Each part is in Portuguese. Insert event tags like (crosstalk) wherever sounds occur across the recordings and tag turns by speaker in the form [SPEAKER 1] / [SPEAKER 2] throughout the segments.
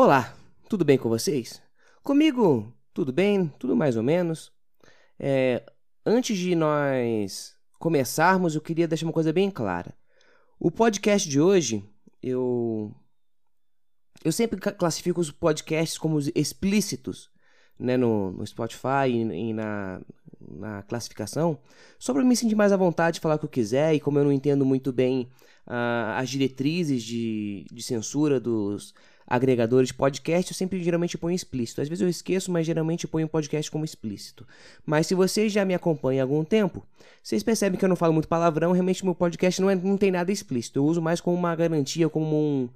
[SPEAKER 1] Olá, tudo bem com vocês? Comigo, tudo bem, tudo mais ou menos. É, antes de nós começarmos, eu queria deixar uma coisa bem clara. O podcast de hoje, eu eu sempre classifico os podcasts como explícitos, né, no, no Spotify e, e na, na classificação, só para me sentir mais à vontade de falar o que eu quiser e como eu não entendo muito bem uh, as diretrizes de, de censura dos agregadores de podcast, eu sempre geralmente ponho explícito. Às vezes eu esqueço, mas geralmente ponho o podcast como explícito. Mas se vocês já me acompanham há algum tempo, vocês percebem que eu não falo muito palavrão, realmente meu podcast não, é, não tem nada explícito. Eu uso mais como uma garantia, como um,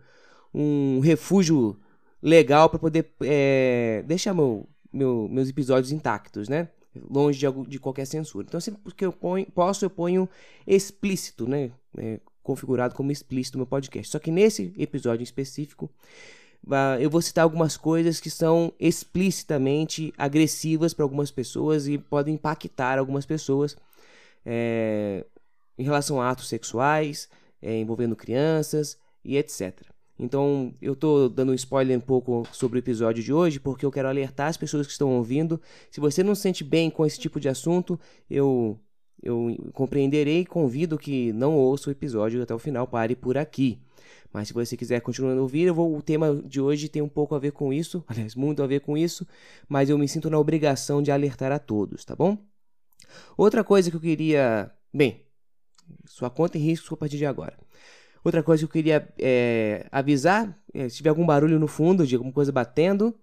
[SPEAKER 1] um refúgio legal para poder é, deixar meu, meu, meus episódios intactos, né? Longe de, de qualquer censura. Então, sempre que eu ponho, posso, eu ponho explícito, né? É, configurado como explícito no meu podcast. Só que nesse episódio em específico, eu vou citar algumas coisas que são explicitamente agressivas para algumas pessoas e podem impactar algumas pessoas é, em relação a atos sexuais, é, envolvendo crianças e etc. Então, eu estou dando um spoiler um pouco sobre o episódio de hoje, porque eu quero alertar as pessoas que estão ouvindo. Se você não se sente bem com esse tipo de assunto, eu, eu compreenderei e convido que não ouça o episódio até o final, pare por aqui. Mas se você quiser continuar a ouvir, vou, o tema de hoje tem um pouco a ver com isso, (laughs) aliás, muito a ver com isso, mas eu me sinto na obrigação de alertar a todos, tá bom? Outra coisa que eu queria. Bem, sua conta em risco a partir de agora. Outra coisa que eu queria é, avisar: é, se tiver algum barulho no fundo de alguma coisa batendo,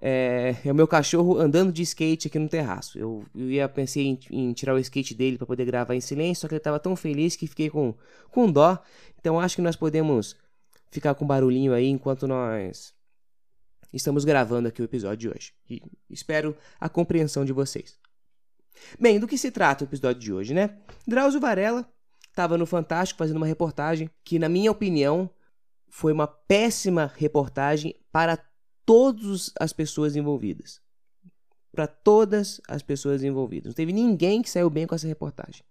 [SPEAKER 1] é, é, o meu cachorro andando de skate aqui no terraço. Eu, eu ia pensei em, em, tirar o skate dele para poder gravar em silêncio, só que ele estava tão feliz que fiquei com, com dó. Então acho que nós podemos ficar com barulhinho aí enquanto nós estamos gravando aqui o episódio de hoje. E espero a compreensão de vocês. Bem, do que se trata o episódio de hoje, né? Drauzio Varela estava no Fantástico fazendo uma reportagem que, na minha opinião, foi uma péssima reportagem para todas as pessoas envolvidas. Para todas as pessoas envolvidas. Não teve ninguém que saiu bem com essa reportagem.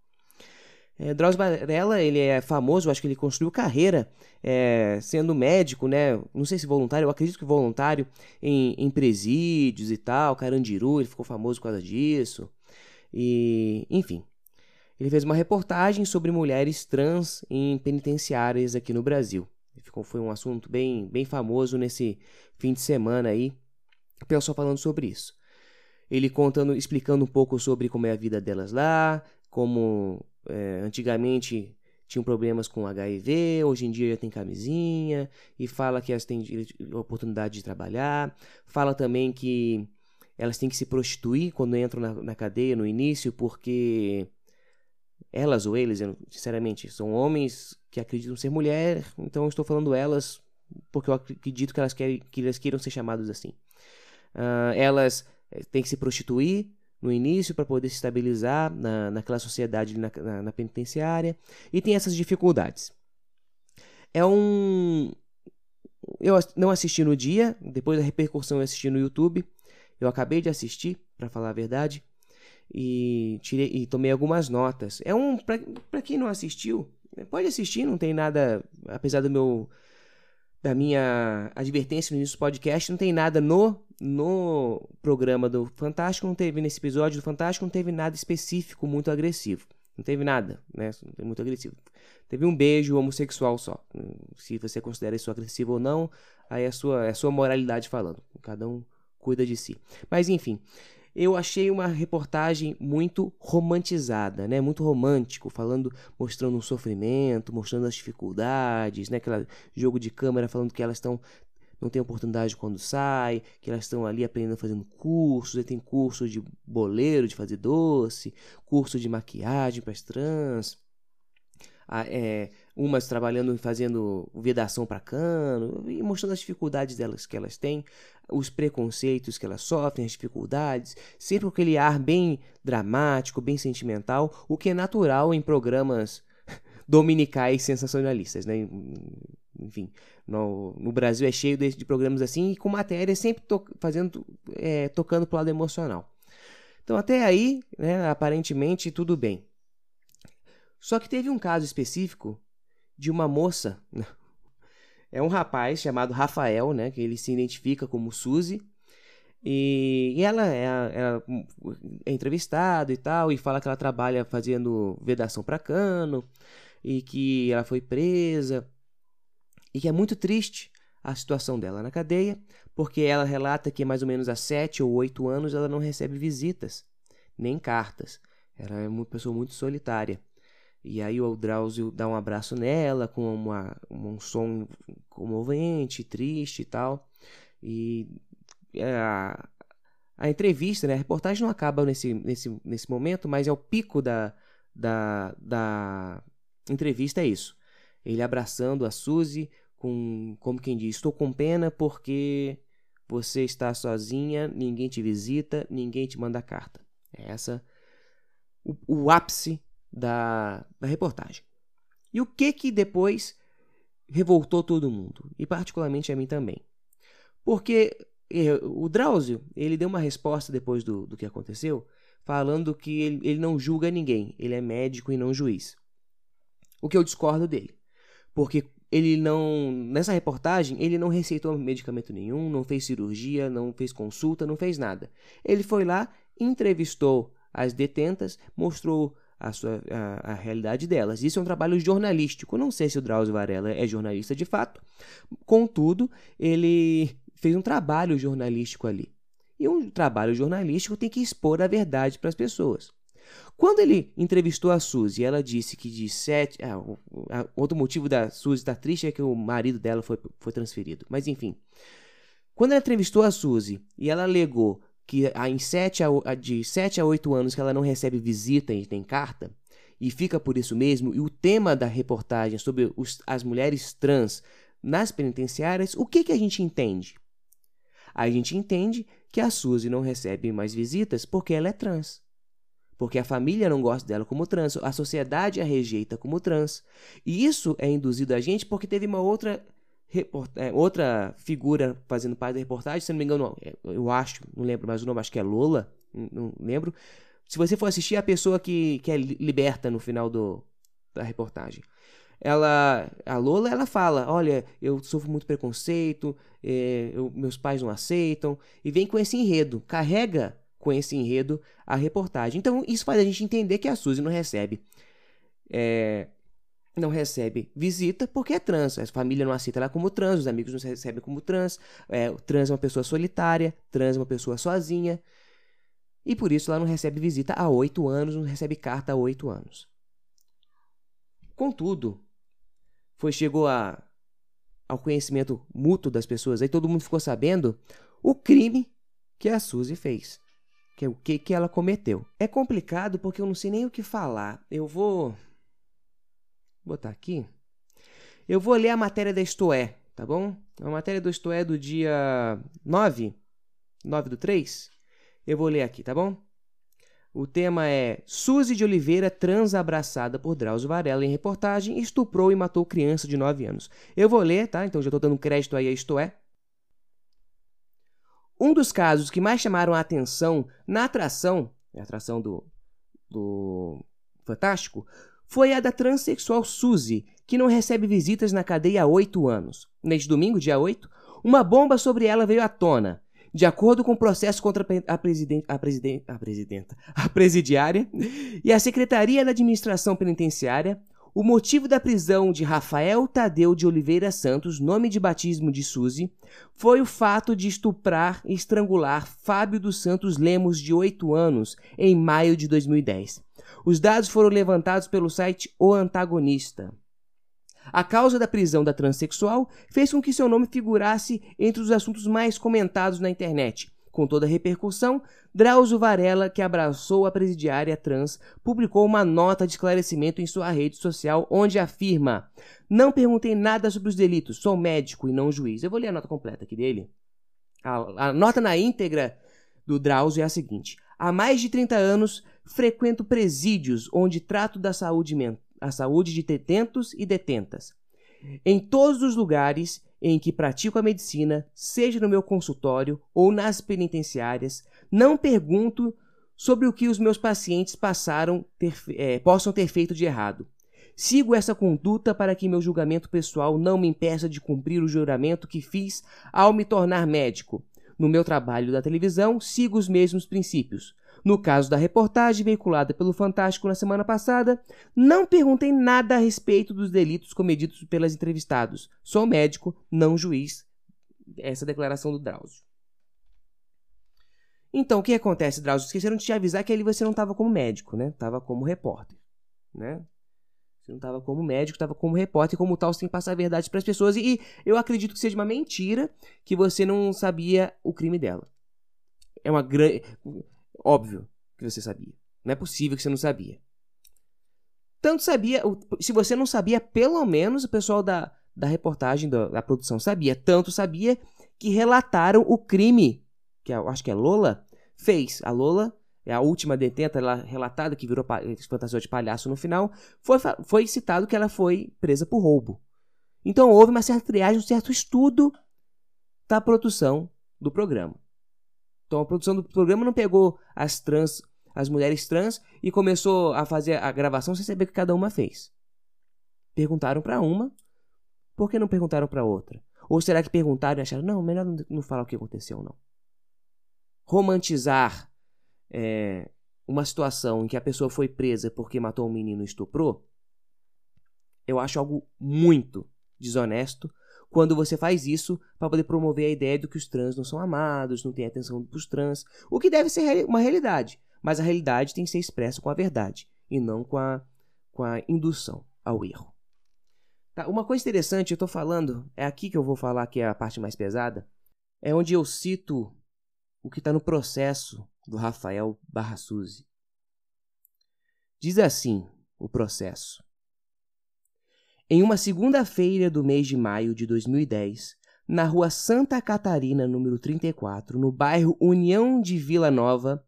[SPEAKER 1] É, Drauzio Varela, ele é famoso, acho que ele construiu carreira é, sendo médico, né? Não sei se voluntário, eu acredito que voluntário em, em presídios e tal, Carandiru, ele ficou famoso por causa disso. E, enfim, ele fez uma reportagem sobre mulheres trans em penitenciárias aqui no Brasil. Ficou, foi um assunto bem, bem famoso nesse fim de semana aí, o pessoal falando sobre isso. Ele contando, explicando um pouco sobre como é a vida delas lá, como é, antigamente tinham problemas com HIV, hoje em dia já tem camisinha, e fala que elas têm oportunidade de trabalhar, fala também que elas têm que se prostituir quando entram na, na cadeia no início, porque elas ou eles, sinceramente, são homens que acreditam ser mulher, então eu estou falando elas porque eu acredito que elas, querem, que elas queiram ser chamadas assim. Uh, elas eh, têm que se prostituir no início para poder se estabilizar na, naquela sociedade na, na, na penitenciária e tem essas dificuldades. É um. Eu não assisti no dia, depois da repercussão eu assisti no YouTube. Eu acabei de assistir, para falar a verdade, e tirei e tomei algumas notas. É um para quem não assistiu, pode assistir, não tem nada, apesar do meu da minha advertência no início do podcast, não tem nada no, no programa do Fantástico, não teve nesse episódio do Fantástico, não teve nada específico muito agressivo. Não teve nada, né? Muito agressivo. Teve um beijo homossexual só. Se você considera isso agressivo ou não, aí é a sua, é a sua moralidade falando. Cada um cuida de si. Mas enfim, eu achei uma reportagem muito romantizada, né? Muito romântico, falando, mostrando um sofrimento, mostrando as dificuldades, né? Aquele jogo de câmera falando que elas estão não têm oportunidade quando sai, que elas estão ali aprendendo fazendo cursos, tem curso de boleiro, de fazer doce, curso de maquiagem para as trans, é, umas trabalhando fazendo vedação para cano, e mostrando as dificuldades delas que elas têm, os preconceitos que elas sofrem, as dificuldades, sempre com aquele ar bem dramático, bem sentimental, o que é natural em programas dominicais sensacionalistas, né? Enfim, no, no Brasil é cheio de, de, programas assim e com matéria sempre to, fazendo, é, tocando pro lado emocional. Então até aí, né, aparentemente tudo bem. Só que teve um caso específico de uma moça, (laughs) é um rapaz chamado Rafael, né? Que ele se identifica como Suzy. E, e ela é, é, é entrevistada e tal, e fala que ela trabalha fazendo vedação para cano, e que ela foi presa, e que é muito triste a situação dela na cadeia, porque ela relata que mais ou menos há sete ou oito anos ela não recebe visitas, nem cartas. Ela é uma pessoa muito solitária. E aí o Drauzio dá um abraço nela com uma, um som comovente, triste e tal. E é, a, a entrevista, né, a reportagem não acaba nesse, nesse, nesse momento, mas é o pico da, da, da entrevista, é isso. Ele abraçando a Suzy, com, como quem diz, estou com pena porque você está sozinha, ninguém te visita, ninguém te manda carta. É essa o, o ápice da, da reportagem. E o que que depois revoltou todo mundo, e particularmente a mim também. Porque eh, o Drauzio, ele deu uma resposta depois do, do que aconteceu, falando que ele, ele não julga ninguém, ele é médico e não juiz. O que eu discordo dele. Porque ele não. Nessa reportagem, ele não receitou medicamento nenhum, não fez cirurgia, não fez consulta, não fez nada. Ele foi lá, entrevistou as detentas, mostrou a, sua, a, a, realidade delas. Isso é um trabalho jornalístico. Não sei se o Drauzio Varela é jornalista de fato, contudo, ele fez um trabalho jornalístico ali. E um trabalho jornalístico tem que expor a verdade para as pessoas. Quando ele entrevistou a Suzy, ela disse que de sete. Ah, outro motivo da Suzy estar triste é que o marido dela foi, foi transferido. Mas enfim. Quando ela entrevistou a Suzy e ela alegou que em sete a, de 7 a 8 anos que ela não recebe visita e tem carta, e fica por isso mesmo, e o tema da reportagem sobre os, as mulheres trans nas penitenciárias, o que, que a gente entende? A gente entende que a Suzy não recebe mais visitas porque ela é trans. Porque a família não gosta dela como trans, a sociedade a rejeita como trans. E isso é induzido a gente porque teve uma outra é, outra figura fazendo parte da reportagem, se não me engano, é, eu acho, não lembro mais o nome, acho que é Lola, não lembro. Se você for assistir, é a pessoa que, que é liberta no final do, da reportagem. Ela, a Lola, ela fala, olha, eu sofro muito preconceito, é, eu, meus pais não aceitam, e vem com esse enredo, carrega com esse enredo a reportagem. Então, isso faz a gente entender que a Suzy não recebe é, não recebe visita porque é trans. A família não aceita ela como trans, os amigos não se recebem como trans. É, trans é uma pessoa solitária, trans é uma pessoa sozinha. E por isso ela não recebe visita há oito anos, não recebe carta há oito anos. Contudo, foi chegou a, ao conhecimento mútuo das pessoas, aí todo mundo ficou sabendo o crime que a Suzy fez. Que é o que, que ela cometeu. É complicado porque eu não sei nem o que falar. Eu vou botar aqui. Eu vou ler a matéria da Estoé, tá bom? A matéria do Estoé do dia 9, 9 do 3. Eu vou ler aqui, tá bom? O tema é Suzy de Oliveira, trans abraçada por Drauzio Varela em reportagem, estuprou e matou criança de 9 anos. Eu vou ler, tá? Então já estou dando crédito aí a Estoé. Um dos casos que mais chamaram a atenção na atração, a atração do, do Fantástico, foi a da transexual Suzy, que não recebe visitas na cadeia há oito anos. Neste domingo, dia 8, uma bomba sobre ela veio à tona. De acordo com o processo contra a, presidente, a, presidente, a presidenta, (laughs) a presidiária e a Secretaria da Administração Penitenciária, o motivo da prisão de Rafael Tadeu de Oliveira Santos, nome de batismo de Suzy, foi o fato de estuprar e estrangular Fábio dos Santos Lemos, de 8 anos, em maio de 2010. Os dados foram levantados pelo site O Antagonista. A causa da prisão da transexual fez com que seu nome figurasse entre os assuntos mais comentados na internet. Com toda a repercussão, Drauzio Varela, que abraçou a presidiária trans, publicou uma nota de esclarecimento em sua rede social onde afirma: Não perguntei nada sobre os delitos, sou médico e não juiz. Eu vou ler a nota completa aqui dele. A, a nota na íntegra do Drauzio é a seguinte: Há mais de 30 anos, frequento presídios onde trato da saúde, a saúde de detentos e detentas. Em todos os lugares em que pratico a medicina, seja no meu consultório ou nas penitenciárias, não pergunto sobre o que os meus pacientes passaram ter, é, possam ter feito de errado. Sigo essa conduta para que meu julgamento pessoal não me impeça de cumprir o juramento que fiz ao me tornar médico. No meu trabalho da televisão, sigo os mesmos princípios. No caso da reportagem veiculada pelo Fantástico na semana passada, não perguntei nada a respeito dos delitos cometidos pelas entrevistados. Sou médico, não juiz. Essa é declaração do Drauzio. Então, o que acontece, Drauzio? Esqueceram de te avisar que ali você não estava como médico, né? Estava como repórter, né? Você não estava como médico, estava como repórter, como tal, que passar a verdade para as pessoas. E eu acredito que seja uma mentira que você não sabia o crime dela. É uma grande. Óbvio que você sabia. Não é possível que você não sabia. Tanto sabia. Se você não sabia, pelo menos o pessoal da, da reportagem, da, da produção sabia. Tanto sabia que relataram o crime que eu acho que é Lola, fez. A Lola é a última detenta ela, relatada que virou fantasia de palhaço no final. Foi, foi citado que ela foi presa por roubo. Então houve uma certa triagem, um certo estudo da produção do programa. Então a produção do programa não pegou as trans, as mulheres trans e começou a fazer a gravação sem saber o que cada uma fez. Perguntaram para uma, por que não perguntaram para outra? Ou será que perguntaram e acharam, não, melhor não falar o que aconteceu, não romantizar é, uma situação em que a pessoa foi presa porque matou um menino e estuprou, eu acho algo muito desonesto quando você faz isso para poder promover a ideia de que os trans não são amados, não tem atenção para os trans, o que deve ser uma realidade, mas a realidade tem que ser expressa com a verdade e não com a, com a indução ao erro. Tá, uma coisa interessante, eu estou falando, é aqui que eu vou falar que é a parte mais pesada, é onde eu cito o que está no processo do Rafael Barra Suzy. Diz assim o processo. Em uma segunda-feira do mês de maio de 2010, na rua Santa Catarina, número 34, no bairro União de Vila Nova,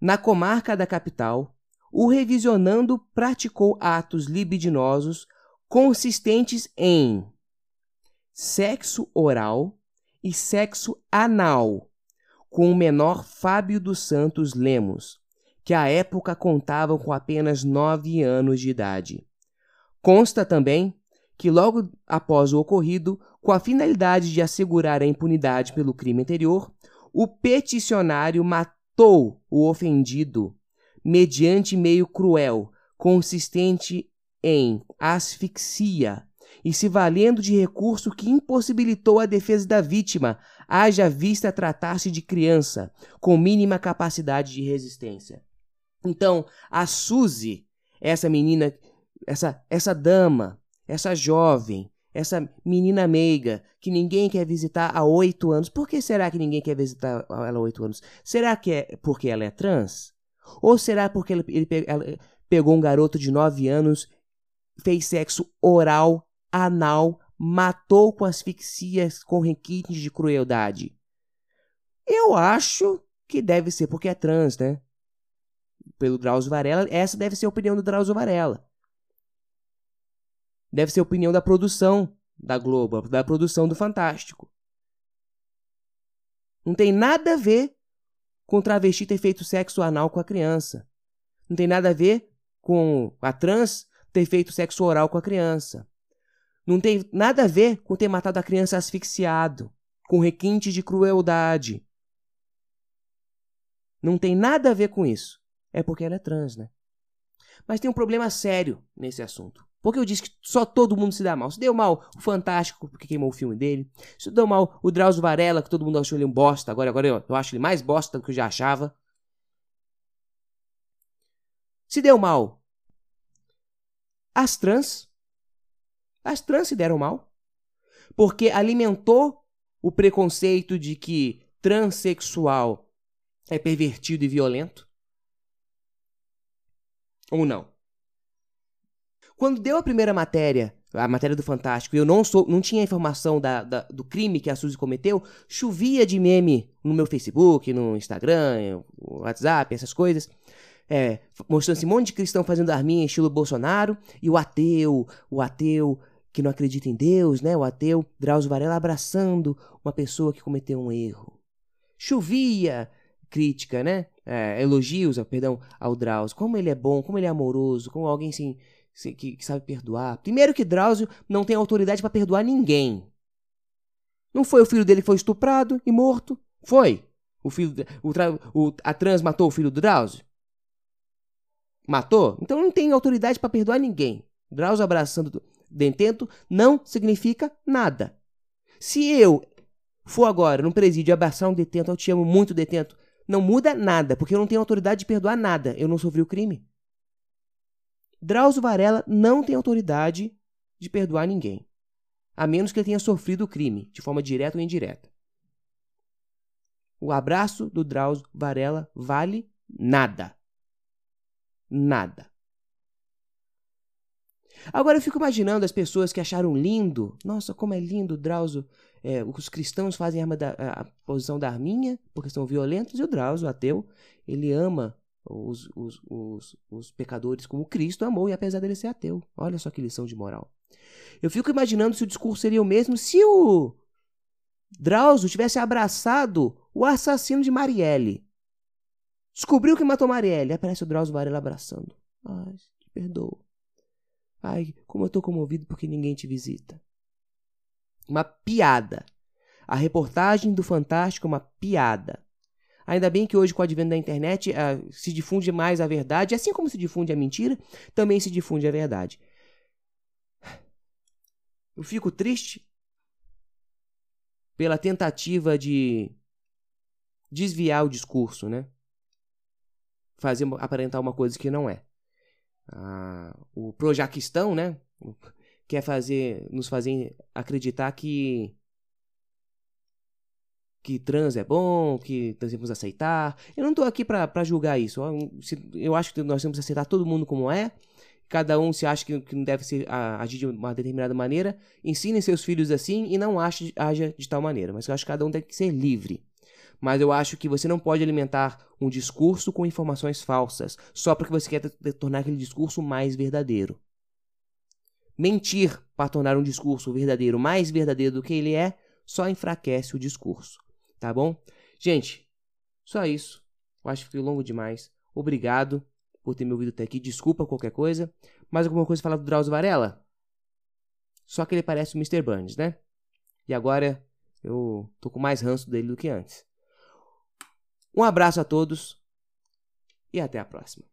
[SPEAKER 1] na comarca da capital, o revisionando praticou atos libidinosos consistentes em sexo oral e sexo anal com o menor Fábio dos Santos Lemos, que à época contavam com apenas nove anos de idade. Consta também que, logo após o ocorrido, com a finalidade de assegurar a impunidade pelo crime anterior, o peticionário matou o ofendido mediante meio cruel, consistente em asfixia, e se valendo de recurso que impossibilitou a defesa da vítima, haja vista tratar-se de criança com mínima capacidade de resistência. Então, a Suzy, essa menina, essa, essa dama, essa jovem, essa menina meiga que ninguém quer visitar há oito anos. Por que será que ninguém quer visitar ela há oito anos? Será que é porque ela é trans? Ou será porque ele, ele, ela pegou um garoto de nove anos, fez sexo oral anal matou com asfixias com requintes de crueldade? Eu acho que deve ser porque é trans, né? Pelo Drauzio Varela, essa deve ser a opinião do Drauzio Varela. Deve ser a opinião da produção da Globo, da produção do Fantástico. Não tem nada a ver com travesti ter feito sexo anal com a criança. Não tem nada a ver com a trans ter feito sexo oral com a criança. Não tem nada a ver com ter matado a criança asfixiado, com requinte de crueldade. Não tem nada a ver com isso. É porque ela é trans, né? Mas tem um problema sério nesse assunto. Porque eu disse que só todo mundo se dá mal. Se deu mal o Fantástico, porque queimou o filme dele. Se deu mal o Drauzio Varela, que todo mundo achou ele um bosta. Agora, agora eu, eu acho ele mais bosta do que eu já achava. Se deu mal as trans, as trans se deram mal. Porque alimentou o preconceito de que transexual é pervertido e violento. Ou não? Quando deu a primeira matéria, a matéria do Fantástico, e eu não, sou, não tinha informação da, da, do crime que a Suzy cometeu, chovia de meme no meu Facebook, no Instagram, no WhatsApp, essas coisas. É, mostrando esse monte de cristão fazendo arminha estilo Bolsonaro, e o ateu, o ateu que não acredita em Deus, né? O ateu Drauzio Varela abraçando uma pessoa que cometeu um erro. Chovia crítica, né? É, elogios, perdão, ao Drauzio. Como ele é bom, como ele é amoroso, como alguém sem, que, que sabe perdoar. Primeiro que Drauzio não tem autoridade para perdoar ninguém. Não foi o filho dele que foi estuprado e morto? Foi. O filho, o, o, a trans matou o filho do Drauzio? Matou? Então não tem autoridade para perdoar ninguém. Drauzio abraçando detento não significa nada. Se eu for agora num presídio abraçar um detento, eu te amo muito, detento, não muda nada, porque eu não tenho autoridade de perdoar nada. Eu não sofri o crime. Drauzio Varela não tem autoridade de perdoar ninguém, a menos que ele tenha sofrido o crime, de forma direta ou indireta. O abraço do Drauzio Varela vale nada. Nada. Agora eu fico imaginando as pessoas que acharam lindo. Nossa, como é lindo o Drauzio. É, os cristãos fazem a, da, a, posição da arminha porque são violentos e o Drauzio, o ateu, ele ama os, os, os, os pecadores como Cristo amou, e apesar dele ser ateu. Olha só que lição de moral. Eu fico imaginando se o discurso seria o mesmo se o Drauzio tivesse abraçado o assassino de Marielle. Descobriu que matou Marielle. Aparece o Drauzio Varela abraçando. Ai, te perdoa. Ai, como eu tô comovido porque ninguém te visita. Uma piada. A reportagem do Fantástico é uma piada. Ainda bem que hoje, com o advento da internet, uh, se difunde mais a verdade, assim como se difunde a mentira, também se difunde a verdade. Eu fico triste pela tentativa de desviar o discurso, né? Fazer aparentar uma coisa que não é. Ah, o Projaquistão, né? Quer fazer, nos fazer acreditar que que trans é bom, que nós devemos aceitar. Eu não estou aqui para julgar isso. Eu acho que nós temos que aceitar todo mundo como é. Cada um se acha que, que não deve ser, a, agir de uma determinada maneira. Ensinem seus filhos assim e não ache, haja de tal maneira. Mas eu acho que cada um tem que ser livre. Mas eu acho que você não pode alimentar um discurso com informações falsas só porque você quer tornar aquele discurso mais verdadeiro. Mentir para tornar um discurso verdadeiro mais verdadeiro do que ele é só enfraquece o discurso tá bom? Gente, só isso. Eu acho que foi longo demais. Obrigado por ter me ouvido até aqui. Desculpa qualquer coisa. Mais alguma coisa falar do Drauzio Varela? Só que ele parece o Mr. Burns, né? E agora eu tô com mais ranço dele do que antes. Um abraço a todos e até a próxima.